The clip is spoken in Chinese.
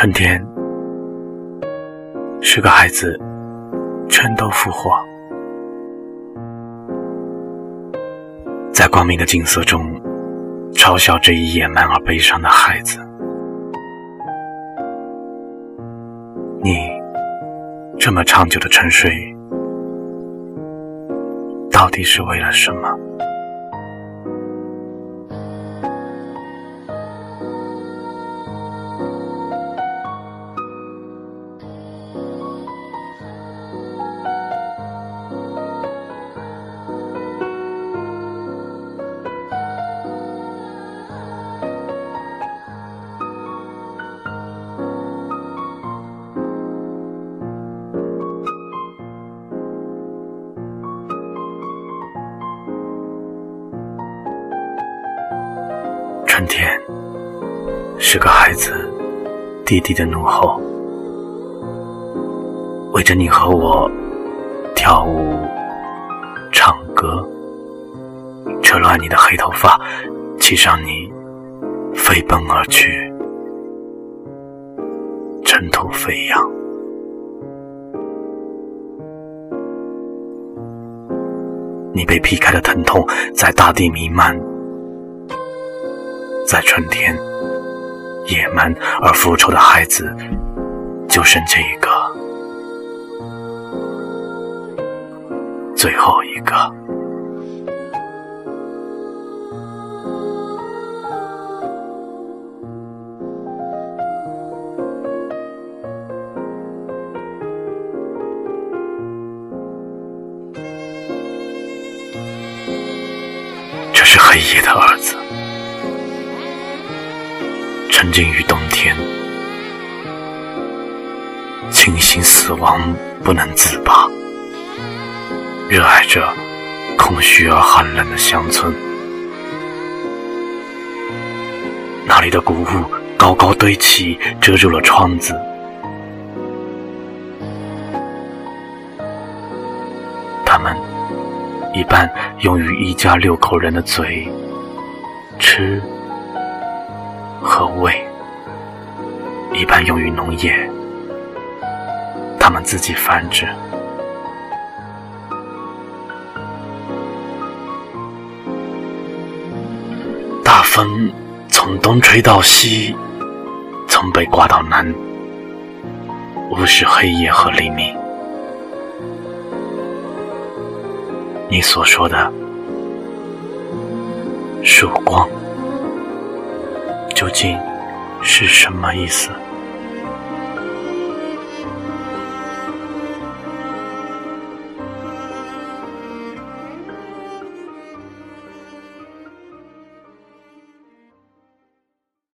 春天是个孩子，全都复活，在光明的景色中嘲笑这一野蛮而悲伤的孩子。你这么长久的沉睡，到底是为了什么？春天是个孩子低低的怒吼，围着你和我跳舞、唱歌，扯乱你的黑头发，骑上你飞奔而去，尘土飞扬。你被劈开的疼痛在大地弥漫。在春天，野蛮而复仇的孩子，就剩这一个，最后一个。这是黑夜的儿子。沉浸于冬天，庆幸死亡不能自拔，热爱着空虚而寒冷的乡村。那里的谷物高高堆起，遮住了窗子。它们一半用于一家六口人的嘴吃。和胃，一般用于农业，它们自己繁殖。大风从东吹到西，从北刮到南，无视黑夜和黎明。你所说的曙光。究竟是什么意思？